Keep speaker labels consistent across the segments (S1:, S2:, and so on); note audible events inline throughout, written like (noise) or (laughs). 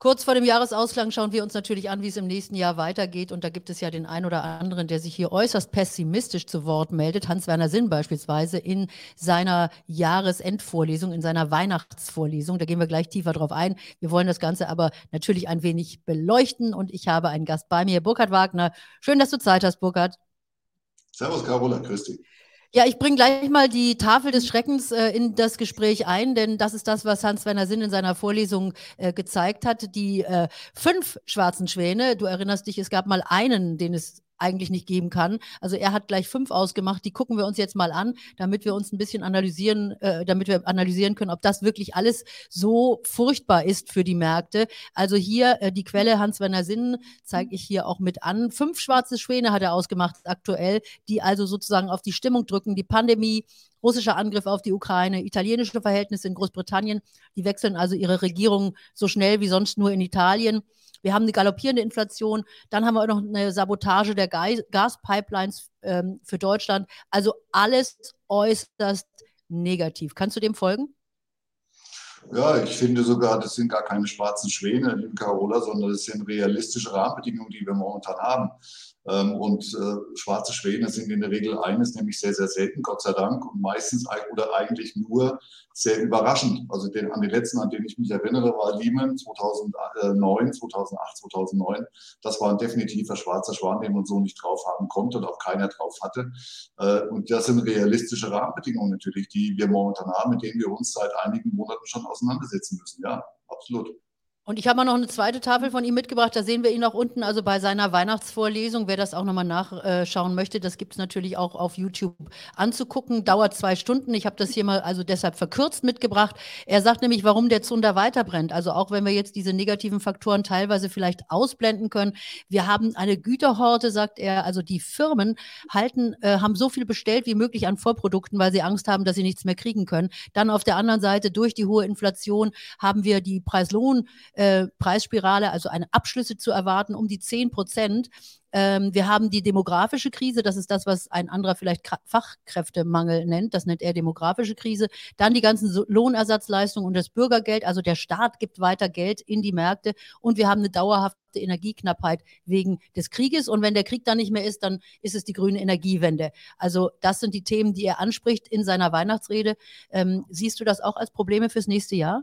S1: Kurz vor dem Jahresausklang schauen wir uns natürlich an, wie es im nächsten Jahr weitergeht. Und da gibt es ja den einen oder anderen, der sich hier äußerst pessimistisch zu Wort meldet. Hans-Werner Sinn beispielsweise in seiner Jahresendvorlesung, in seiner Weihnachtsvorlesung. Da gehen wir gleich tiefer drauf ein. Wir wollen das Ganze aber natürlich ein wenig beleuchten. Und ich habe einen Gast bei mir, Burkhard Wagner. Schön, dass du Zeit hast, Burkhard.
S2: Servus, Carola, grüß dich.
S1: Ja, ich bringe gleich mal die Tafel des Schreckens äh, in das Gespräch ein, denn das ist das, was Hans-Werner Sinn in seiner Vorlesung äh, gezeigt hat. Die äh, fünf schwarzen Schwäne, du erinnerst dich, es gab mal einen, den es eigentlich nicht geben kann. Also er hat gleich fünf ausgemacht, die gucken wir uns jetzt mal an, damit wir uns ein bisschen analysieren, äh, damit wir analysieren können, ob das wirklich alles so furchtbar ist für die Märkte. Also hier äh, die Quelle Hans-Werner Sinn zeige ich hier auch mit an. Fünf schwarze Schwäne hat er ausgemacht aktuell, die also sozusagen auf die Stimmung drücken. Die Pandemie, russischer Angriff auf die Ukraine, italienische Verhältnisse in Großbritannien, die wechseln also ihre Regierung so schnell wie sonst nur in Italien. Wir haben eine galoppierende Inflation. Dann haben wir noch eine Sabotage der Gaspipelines ähm, für Deutschland. Also alles äußerst negativ. Kannst du dem folgen?
S2: Ja, ich finde sogar, das sind gar keine schwarzen Schwäne, liebe Carola, sondern das sind realistische Rahmenbedingungen, die wir momentan haben. Ähm, und äh, schwarze Schwäne sind in der Regel eines, nämlich sehr, sehr selten, Gott sei Dank, und meistens oder eigentlich nur sehr überraschend. Also den, an den letzten, an den ich mich erinnere, war Lehman 2009, 2008, 2009. Das war ein definitiver schwarzer Schwan, den man so nicht drauf haben konnte und auch keiner drauf hatte. Äh, und das sind realistische Rahmenbedingungen natürlich, die wir momentan haben, mit denen wir uns seit einigen Monaten schon auseinandersetzen müssen. Ja, absolut.
S1: Und ich habe mal noch eine zweite Tafel von ihm mitgebracht. Da sehen wir ihn auch unten, also bei seiner Weihnachtsvorlesung. Wer das auch nochmal nachschauen möchte, das gibt es natürlich auch auf YouTube anzugucken. Dauert zwei Stunden. Ich habe das hier mal also deshalb verkürzt mitgebracht. Er sagt nämlich, warum der Zunder weiterbrennt. Also auch wenn wir jetzt diese negativen Faktoren teilweise vielleicht ausblenden können. Wir haben eine Güterhorte, sagt er. Also die Firmen halten, äh, haben so viel bestellt wie möglich an Vorprodukten, weil sie Angst haben, dass sie nichts mehr kriegen können. Dann auf der anderen Seite durch die hohe Inflation haben wir die Preis-Lohn- äh, Preisspirale, also eine Abschlüsse zu erwarten um die 10 Prozent. Ähm, wir haben die demografische Krise, das ist das, was ein anderer vielleicht Fachkräftemangel nennt, das nennt er demografische Krise. Dann die ganzen so Lohnersatzleistungen und das Bürgergeld, also der Staat gibt weiter Geld in die Märkte und wir haben eine dauerhafte Energieknappheit wegen des Krieges. Und wenn der Krieg dann nicht mehr ist, dann ist es die grüne Energiewende. Also das sind die Themen, die er anspricht in seiner Weihnachtsrede. Ähm, siehst du das auch als Probleme fürs nächste Jahr?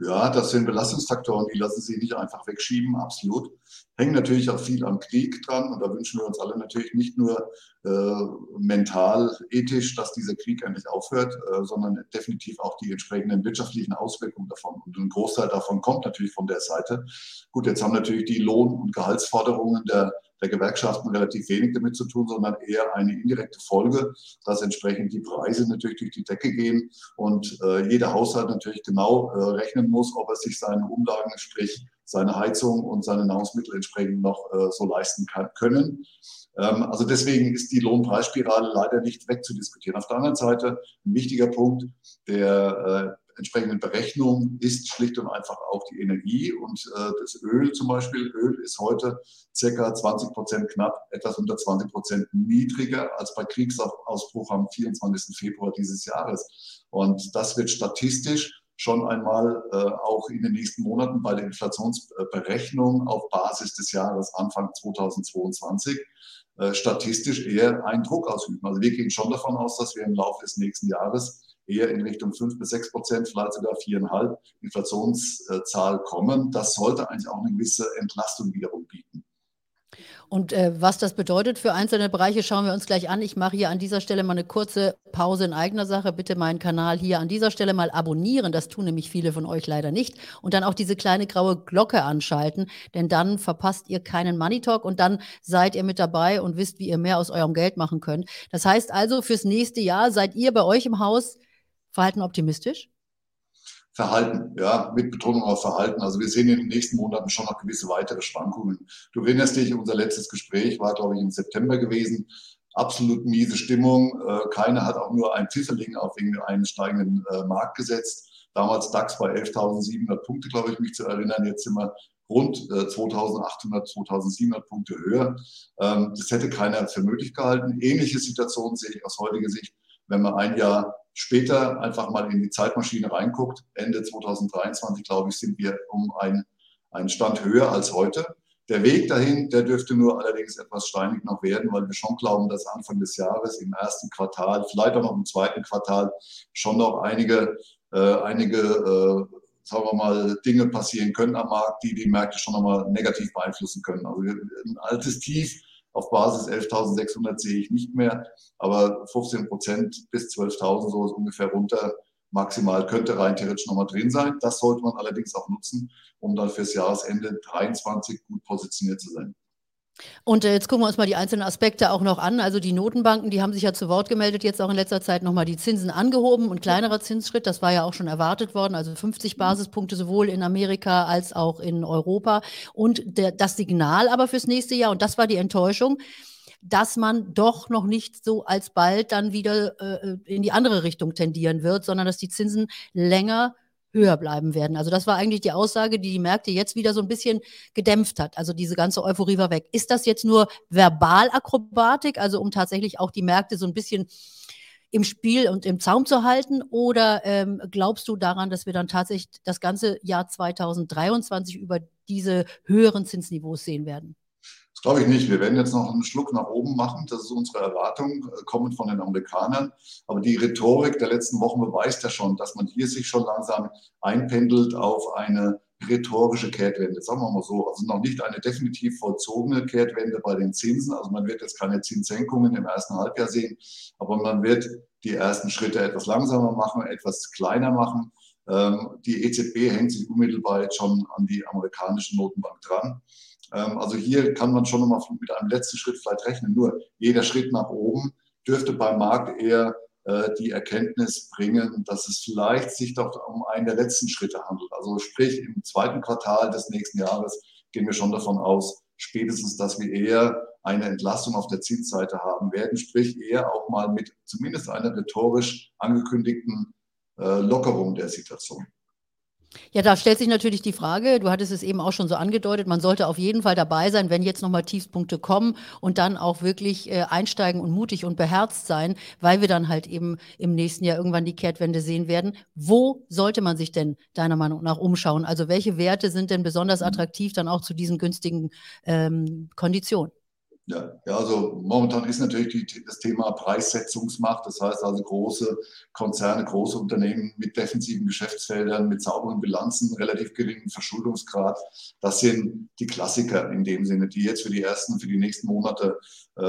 S2: Ja, das sind Belastungsfaktoren, die lassen sich nicht einfach wegschieben, absolut. Hängen natürlich auch viel am Krieg dran und da wünschen wir uns alle natürlich nicht nur äh, mental, ethisch, dass dieser Krieg endlich aufhört, äh, sondern definitiv auch die entsprechenden wirtschaftlichen Auswirkungen davon. Und ein Großteil davon kommt natürlich von der Seite. Gut, jetzt haben natürlich die Lohn- und Gehaltsforderungen der der Gewerkschaften relativ wenig damit zu tun, sondern eher eine indirekte Folge, dass entsprechend die Preise natürlich durch die Decke gehen und äh, jeder Haushalt natürlich genau äh, rechnen muss, ob er sich seine Umlagen, sprich seine Heizung und seine Nahrungsmittel entsprechend noch äh, so leisten kann, können. Ähm, also deswegen ist die Lohnpreisspirale leider nicht wegzudiskutieren. Auf der anderen Seite ein wichtiger Punkt, der äh, entsprechenden Berechnung ist schlicht und einfach auch die Energie und äh, das Öl zum Beispiel. Öl ist heute circa 20 Prozent knapp, etwas unter 20 Prozent niedriger als bei Kriegsausbruch am 24. Februar dieses Jahres. Und das wird statistisch schon einmal äh, auch in den nächsten Monaten bei der Inflationsberechnung auf Basis des Jahres Anfang 2022 äh, statistisch eher einen Druck ausüben. Also wir gehen schon davon aus, dass wir im Laufe des nächsten Jahres eher in Richtung 5 bis 6 Prozent, vielleicht sogar 4,5 Inflationszahl kommen. Das sollte eigentlich auch eine gewisse Entlastung wiederum bieten.
S1: Und äh, was das bedeutet für einzelne Bereiche, schauen wir uns gleich an. Ich mache hier an dieser Stelle mal eine kurze Pause in eigener Sache. Bitte meinen Kanal hier an dieser Stelle mal abonnieren. Das tun nämlich viele von euch leider nicht. Und dann auch diese kleine graue Glocke anschalten, denn dann verpasst ihr keinen Money Talk und dann seid ihr mit dabei und wisst, wie ihr mehr aus eurem Geld machen könnt. Das heißt also, fürs nächste Jahr seid ihr bei euch im Haus Verhalten optimistisch?
S2: Verhalten, ja, mit Betonung auf Verhalten. Also wir sehen in den nächsten Monaten schon noch gewisse weitere Schwankungen. Du erinnerst dich, unser letztes Gespräch war, glaube ich, im September gewesen. Absolut miese Stimmung. Äh, keiner hat auch nur ein Pfifferling auf einen steigenden äh, Markt gesetzt. Damals DAX bei 11.700 Punkte, glaube ich, mich zu erinnern. Jetzt sind wir rund 2.800, äh, 2.700 Punkte höher. Ähm, das hätte keiner für möglich gehalten. Ähnliche Situation sehe ich aus heutiger Sicht, wenn man ein Jahr später einfach mal in die Zeitmaschine reinguckt, Ende 2023, glaube ich, sind wir um ein einen Stand höher als heute. Der Weg dahin, der dürfte nur allerdings etwas steinig noch werden, weil wir schon glauben, dass Anfang des Jahres im ersten Quartal, vielleicht auch noch im zweiten Quartal, schon noch einige, äh, einige äh, sagen wir mal, Dinge passieren können am Markt, die die Märkte schon nochmal negativ beeinflussen können. Also ein altes Tief auf Basis 11.600 sehe ich nicht mehr, aber 15 Prozent bis 12.000 so ist ungefähr runter maximal könnte rein theoretisch nochmal drin sein. Das sollte man allerdings auch nutzen, um dann fürs Jahresende 23 gut positioniert zu sein.
S1: Und äh, jetzt gucken wir uns mal die einzelnen Aspekte auch noch an. Also die Notenbanken, die haben sich ja zu Wort gemeldet, jetzt auch in letzter Zeit nochmal die Zinsen angehoben und kleinerer Zinsschritt, das war ja auch schon erwartet worden, also 50 Basispunkte sowohl in Amerika als auch in Europa. Und der, das Signal aber fürs nächste Jahr, und das war die Enttäuschung, dass man doch noch nicht so alsbald dann wieder äh, in die andere Richtung tendieren wird, sondern dass die Zinsen länger höher bleiben werden. Also das war eigentlich die Aussage, die die Märkte jetzt wieder so ein bisschen gedämpft hat. Also diese ganze Euphorie war weg. Ist das jetzt nur Verbalakrobatik, also um tatsächlich auch die Märkte so ein bisschen im Spiel und im Zaum zu halten? Oder ähm, glaubst du daran, dass wir dann tatsächlich das ganze Jahr 2023 über diese höheren Zinsniveaus sehen werden?
S2: Das glaube ich nicht. Wir werden jetzt noch einen Schluck nach oben machen. Das ist unsere Erwartung, äh, kommend von den Amerikanern. Aber die Rhetorik der letzten Wochen beweist ja schon, dass man hier sich schon langsam einpendelt auf eine rhetorische Kehrtwende. Sagen wir mal so. Also noch nicht eine definitiv vollzogene Kehrtwende bei den Zinsen. Also man wird jetzt keine Zinssenkungen im ersten Halbjahr sehen, aber man wird die ersten Schritte etwas langsamer machen, etwas kleiner machen. Ähm, die EZB hängt sich unmittelbar jetzt schon an die amerikanische Notenbank dran. Ähm, also hier kann man schon nochmal mit einem letzten Schritt vielleicht rechnen. Nur jeder Schritt nach oben dürfte beim Markt eher äh, die Erkenntnis bringen, dass es vielleicht sich doch um einen der letzten Schritte handelt. Also sprich im zweiten Quartal des nächsten Jahres gehen wir schon davon aus, spätestens, dass wir eher eine Entlastung auf der Zinsseite haben werden, sprich eher auch mal mit zumindest einer rhetorisch angekündigten äh, Lockerung der Situation.
S1: Ja, da stellt sich natürlich die Frage, du hattest es eben auch schon so angedeutet, man sollte auf jeden Fall dabei sein, wenn jetzt nochmal Tiefspunkte kommen und dann auch wirklich äh, einsteigen und mutig und beherzt sein, weil wir dann halt eben im nächsten Jahr irgendwann die Kehrtwende sehen werden. Wo sollte man sich denn deiner Meinung nach umschauen? Also welche Werte sind denn besonders attraktiv dann auch zu diesen günstigen ähm, Konditionen?
S2: Ja, ja, also momentan ist natürlich die, das Thema Preissetzungsmacht. Das heißt also große Konzerne, große Unternehmen mit defensiven Geschäftsfeldern, mit sauberen Bilanzen, relativ geringen Verschuldungsgrad. Das sind die Klassiker in dem Sinne, die jetzt für die ersten, für die nächsten Monate äh,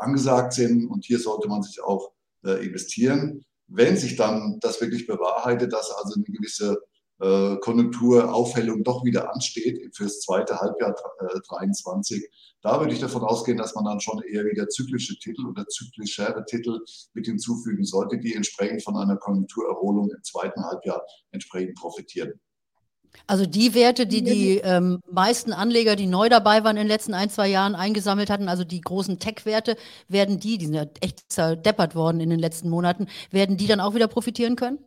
S2: angesagt sind. Und hier sollte man sich auch äh, investieren. Wenn sich dann das wirklich bewahrheitet, dass also eine gewisse äh, Konjunkturaufhellung doch wieder ansteht fürs zweite Halbjahr äh, 23, da würde ich davon ausgehen, dass man dann schon eher wieder zyklische Titel oder zyklischere Titel mit hinzufügen sollte, die entsprechend von einer Konjunkturerholung im zweiten Halbjahr entsprechend profitieren.
S1: Also die Werte, die die ähm, meisten Anleger, die neu dabei waren in den letzten ein, zwei Jahren eingesammelt hatten, also die großen Tech-Werte, werden die, die sind ja echt zerdeppert worden in den letzten Monaten, werden die dann auch wieder profitieren können?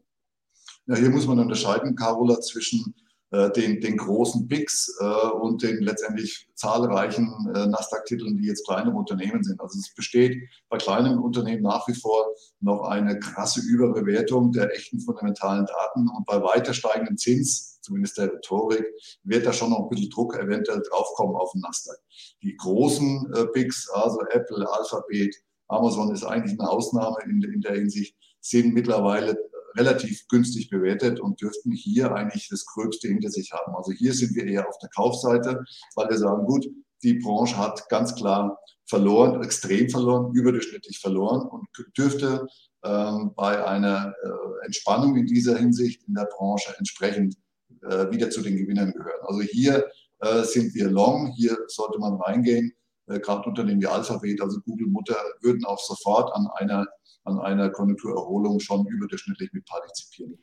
S2: Ja, hier muss man unterscheiden, Carola, zwischen äh, den, den großen Bigs äh, und den letztendlich zahlreichen äh, Nasdaq-Titeln, die jetzt kleine Unternehmen sind. Also es besteht bei kleinen Unternehmen nach wie vor noch eine krasse Überbewertung der echten fundamentalen Daten und bei weiter steigenden Zins, zumindest der Rhetorik, wird da schon noch ein bisschen Druck eventuell draufkommen auf den Nasdaq. Die großen äh, Bigs, also Apple, Alphabet, Amazon ist eigentlich eine Ausnahme in, in der Hinsicht, sind mittlerweile relativ günstig bewertet und dürften hier eigentlich das Gröbste hinter sich haben. Also hier sind wir eher auf der Kaufseite, weil wir sagen, gut, die Branche hat ganz klar verloren, extrem verloren, überdurchschnittlich verloren und dürfte ähm, bei einer äh, Entspannung in dieser Hinsicht in der Branche entsprechend äh, wieder zu den Gewinnern gehören. Also hier äh, sind wir long, hier sollte man reingehen. Äh, Gerade Unternehmen wie Alphabet, also Google Mutter, würden auch sofort an einer an einer Konjunkturerholung schon überdurchschnittlich mit partizipieren.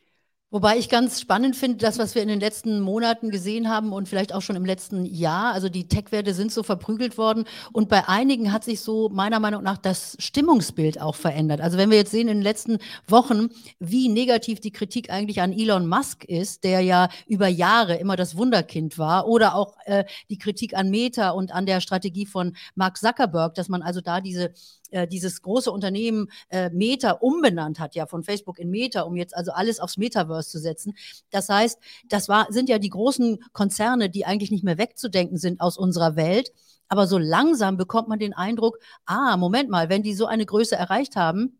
S1: Wobei ich ganz spannend finde, das, was wir in den letzten Monaten gesehen haben und vielleicht auch schon im letzten Jahr, also die Tech-Werte sind so verprügelt worden und bei einigen hat sich so meiner Meinung nach das Stimmungsbild auch verändert. Also wenn wir jetzt sehen in den letzten Wochen, wie negativ die Kritik eigentlich an Elon Musk ist, der ja über Jahre immer das Wunderkind war, oder auch äh, die Kritik an Meta und an der Strategie von Mark Zuckerberg, dass man also da diese äh, dieses große Unternehmen äh, Meta umbenannt hat, ja von Facebook in Meta, um jetzt also alles aufs Metaverse zu setzen. Das heißt, das war, sind ja die großen Konzerne, die eigentlich nicht mehr wegzudenken sind aus unserer Welt. Aber so langsam bekommt man den Eindruck, ah, Moment mal, wenn die so eine Größe erreicht haben,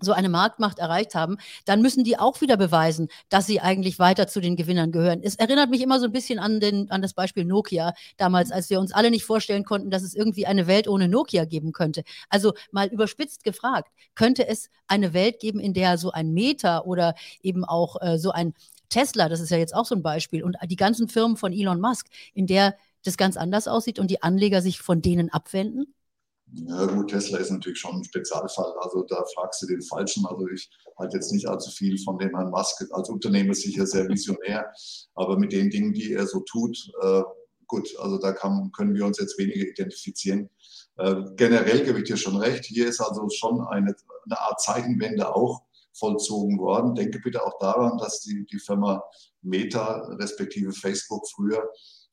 S1: so eine Marktmacht erreicht haben, dann müssen die auch wieder beweisen, dass sie eigentlich weiter zu den Gewinnern gehören. Es erinnert mich immer so ein bisschen an, den, an das Beispiel Nokia damals, als wir uns alle nicht vorstellen konnten, dass es irgendwie eine Welt ohne Nokia geben könnte. Also mal überspitzt gefragt, könnte es eine Welt geben, in der so ein Meta oder eben auch äh, so ein Tesla, das ist ja jetzt auch so ein Beispiel, und die ganzen Firmen von Elon Musk, in der das ganz anders aussieht und die Anleger sich von denen abwenden?
S2: Ja gut, Tesla ist natürlich schon ein Spezialfall. Also da fragst du den Falschen. Also ich halte jetzt nicht allzu viel von dem Herrn Musk. Als Unternehmer sicher sehr visionär, aber mit den Dingen, die er so tut, äh, gut, also da kann, können wir uns jetzt weniger identifizieren. Äh, generell gebe ich dir schon recht. Hier ist also schon eine, eine Art Zeichenwende auch vollzogen worden. Denke bitte auch daran, dass die, die Firma Meta respektive Facebook früher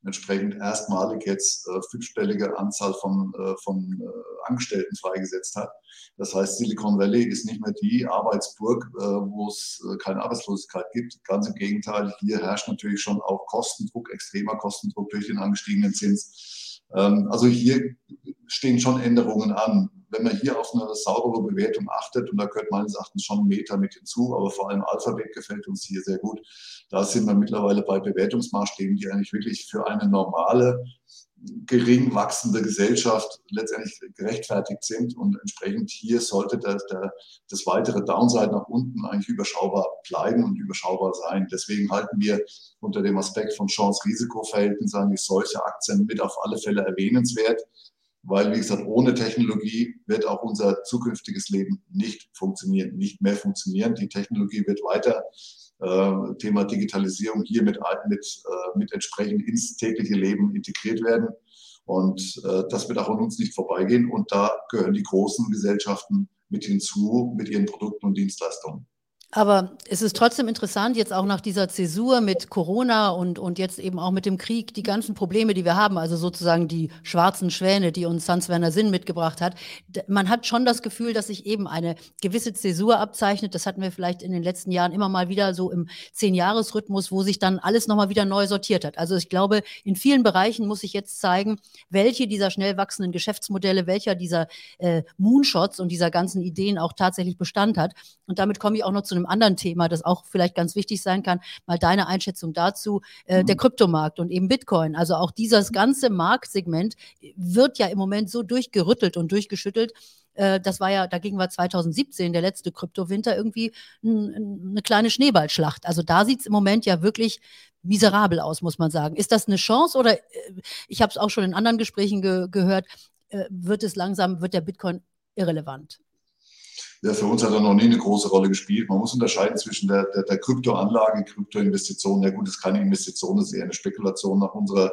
S2: entsprechend erstmalig jetzt äh, fünfstellige Anzahl von, äh, von äh, Angestellten freigesetzt hat. Das heißt, Silicon Valley ist nicht mehr die Arbeitsburg, äh, wo es äh, keine Arbeitslosigkeit gibt. Ganz im Gegenteil, hier herrscht natürlich schon auch Kostendruck, extremer Kostendruck durch den angestiegenen Zins. Ähm, also hier stehen schon Änderungen an wenn man hier auf eine saubere Bewertung achtet, und da gehört meines Erachtens schon Meta mit hinzu, aber vor allem Alphabet gefällt uns hier sehr gut, da sind wir mittlerweile bei Bewertungsmaßstäben, die eigentlich wirklich für eine normale, gering wachsende Gesellschaft letztendlich gerechtfertigt sind. Und entsprechend hier sollte der, der, das weitere Downside nach unten eigentlich überschaubar bleiben und überschaubar sein. Deswegen halten wir unter dem Aspekt von Chance-Risiko-Verhältnis eigentlich solche Aktien mit auf alle Fälle erwähnenswert weil, wie gesagt, ohne Technologie wird auch unser zukünftiges Leben nicht funktionieren, nicht mehr funktionieren. Die Technologie wird weiter äh, Thema Digitalisierung hier mit, mit, äh, mit entsprechend ins tägliche Leben integriert werden. Und äh, das wird auch an uns nicht vorbeigehen. Und da gehören die großen Gesellschaften mit hinzu, mit ihren Produkten und Dienstleistungen.
S1: Aber es ist trotzdem interessant, jetzt auch nach dieser Zäsur mit Corona und, und jetzt eben auch mit dem Krieg, die ganzen Probleme, die wir haben, also sozusagen die schwarzen Schwäne, die uns Hans Werner Sinn mitgebracht hat. Man hat schon das Gefühl, dass sich eben eine gewisse Zäsur abzeichnet. Das hatten wir vielleicht in den letzten Jahren immer mal wieder so im Zehn-Jahres-Rhythmus, wo sich dann alles nochmal wieder neu sortiert hat. Also ich glaube, in vielen Bereichen muss sich jetzt zeigen, welche dieser schnell wachsenden Geschäftsmodelle, welcher dieser äh, Moonshots und dieser ganzen Ideen auch tatsächlich Bestand hat. Und damit komme ich auch noch zu einem anderen Thema, das auch vielleicht ganz wichtig sein kann, mal deine Einschätzung dazu, äh, mhm. der Kryptomarkt und eben Bitcoin. Also auch dieses ganze Marktsegment wird ja im Moment so durchgerüttelt und durchgeschüttelt, äh, das war ja, dagegen war 2017 der letzte Kryptowinter irgendwie eine kleine Schneeballschlacht. Also da sieht es im Moment ja wirklich miserabel aus, muss man sagen. Ist das eine Chance oder äh, ich habe es auch schon in anderen Gesprächen ge gehört, äh, wird es langsam, wird der Bitcoin irrelevant?
S2: Ja, für uns hat er noch nie eine große Rolle gespielt. Man muss unterscheiden zwischen der, der, der Kryptoanlage, Kryptoinvestition. Ja gut, das ist keine Investition, das ist eher eine Spekulation nach unserer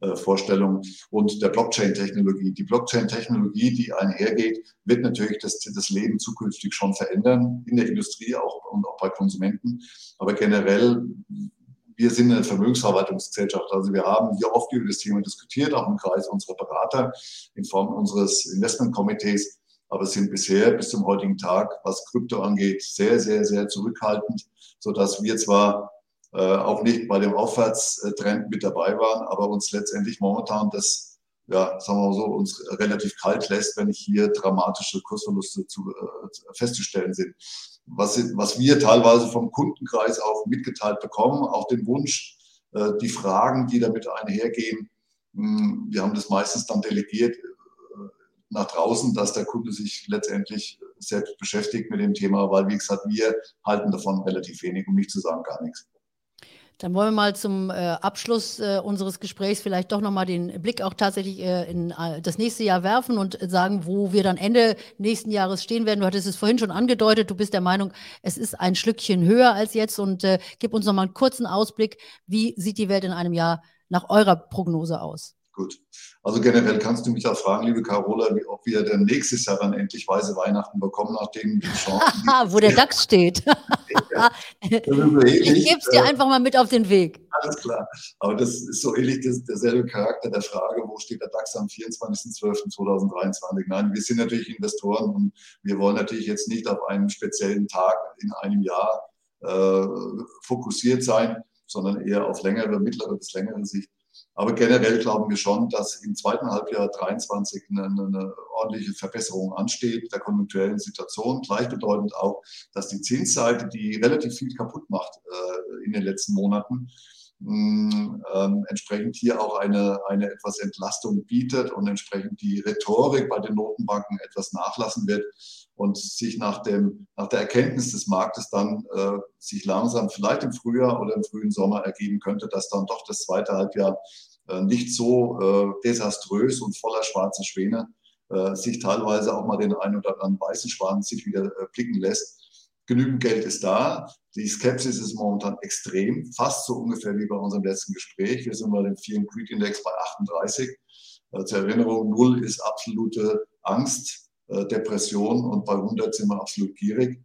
S2: äh, Vorstellung und der Blockchain-Technologie. Die Blockchain-Technologie, die einhergeht, wird natürlich das, das Leben zukünftig schon verändern, in der Industrie auch und auch bei Konsumenten. Aber generell wir sind eine Vermögensverwaltungsgesellschaft. Also wir haben hier oft über das Thema diskutiert, auch im Kreis unserer Berater in Form unseres Investmentkomitees aber sind bisher bis zum heutigen Tag, was Krypto angeht, sehr, sehr, sehr zurückhaltend, sodass wir zwar äh, auch nicht bei dem Aufwärtstrend mit dabei waren, aber uns letztendlich momentan das, ja, sagen wir mal so, uns relativ kalt lässt, wenn nicht hier dramatische Kursverluste zu, äh, festzustellen sind. Was, was wir teilweise vom Kundenkreis auch mitgeteilt bekommen, auch den Wunsch, äh, die Fragen, die damit einhergehen, hm, wir haben das meistens dann delegiert nach draußen, dass der Kunde sich letztendlich selbst beschäftigt mit dem Thema, weil, wie gesagt, wir halten davon relativ wenig, um nicht zu sagen gar nichts.
S1: Dann wollen wir mal zum äh, Abschluss äh, unseres Gesprächs vielleicht doch nochmal den Blick auch tatsächlich äh, in äh, das nächste Jahr werfen und sagen, wo wir dann Ende nächsten Jahres stehen werden. Du hattest es vorhin schon angedeutet, du bist der Meinung, es ist ein Schlückchen höher als jetzt und äh, gib uns nochmal einen kurzen Ausblick. Wie sieht die Welt in einem Jahr nach eurer Prognose aus?
S2: Gut. Also generell kannst du mich auch fragen, liebe Carola, wie, ob wir dann nächstes Jahr dann endlich weiße Weihnachten bekommen, nachdem die
S1: Chancen. (laughs) Wo der DAX steht. (laughs) ich gebe es dir äh, einfach mal mit auf den Weg.
S2: Alles klar. Aber das ist so ähnlich das, derselbe Charakter der Frage, wo steht der DAX am 24.12.2023? Nein, wir sind natürlich Investoren und wir wollen natürlich jetzt nicht auf einen speziellen Tag in einem Jahr äh, fokussiert sein, sondern eher auf längere, mittlere bis längere Sicht. Aber generell glauben wir schon, dass im zweiten Halbjahr 2023 eine, eine, ordentliche Verbesserung ansteht der konjunkturellen Situation. Gleichbedeutend auch, dass die Zinsseite, die relativ viel kaputt macht äh, in den letzten Monaten, ähm, entsprechend hier auch eine, eine etwas Entlastung bietet und entsprechend die Rhetorik bei den Notenbanken etwas nachlassen wird und sich nach, dem, nach der Erkenntnis des Marktes dann äh, sich langsam vielleicht im Frühjahr oder im frühen Sommer ergeben könnte, dass dann doch das zweite Halbjahr äh, nicht so äh, desaströs und voller schwarzer Schwäne äh, sich teilweise auch mal den einen oder anderen weißen Schwan sich wieder äh, blicken lässt. Genügend Geld ist da. Die Skepsis ist momentan extrem, fast so ungefähr wie bei unserem letzten Gespräch. Wir sind bei dem and Greed Index bei 38. Äh, zur Erinnerung, null ist absolute Angst äh, Depression und bei 100 sind wir absolut gierig.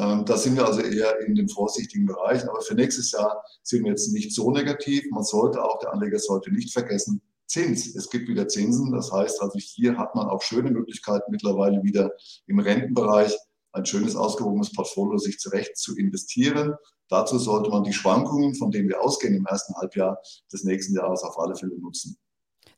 S2: Ähm, da sind wir also eher in dem vorsichtigen Bereich. Aber für nächstes Jahr sind wir jetzt nicht so negativ. Man sollte auch, der Anleger sollte nicht vergessen, Zins. Es gibt wieder Zinsen. Das heißt also, hier hat man auch schöne Möglichkeiten mittlerweile wieder im Rentenbereich ein schönes, ausgewogenes Portfolio sich zurecht zu investieren. Dazu sollte man die Schwankungen, von denen wir ausgehen im ersten Halbjahr des nächsten Jahres auf alle Fälle nutzen.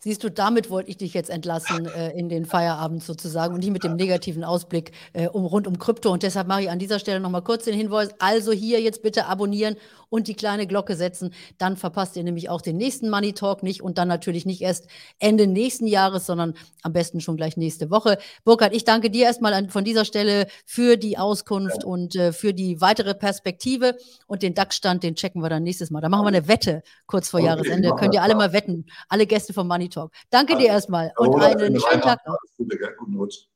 S1: Siehst du, damit wollte ich dich jetzt entlassen äh, in den Feierabend sozusagen und nicht mit dem negativen Ausblick äh, um, rund um Krypto. Und deshalb mache ich an dieser Stelle nochmal kurz den Hinweis. Also hier jetzt bitte abonnieren und die kleine Glocke setzen. Dann verpasst ihr nämlich auch den nächsten Money Talk nicht und dann natürlich nicht erst Ende nächsten Jahres, sondern am besten schon gleich nächste Woche. Burkhard, ich danke dir erstmal an, von dieser Stelle für die Auskunft und äh, für die weitere Perspektive und den DAX-Stand, den checken wir dann nächstes Mal. Da machen wir eine Wette kurz vor Jahresende. Könnt ihr alle mal wetten. Alle Gäste vom Money Talk. Danke dir erstmal und einen schönen Tag noch. Gute, guten Rutsch.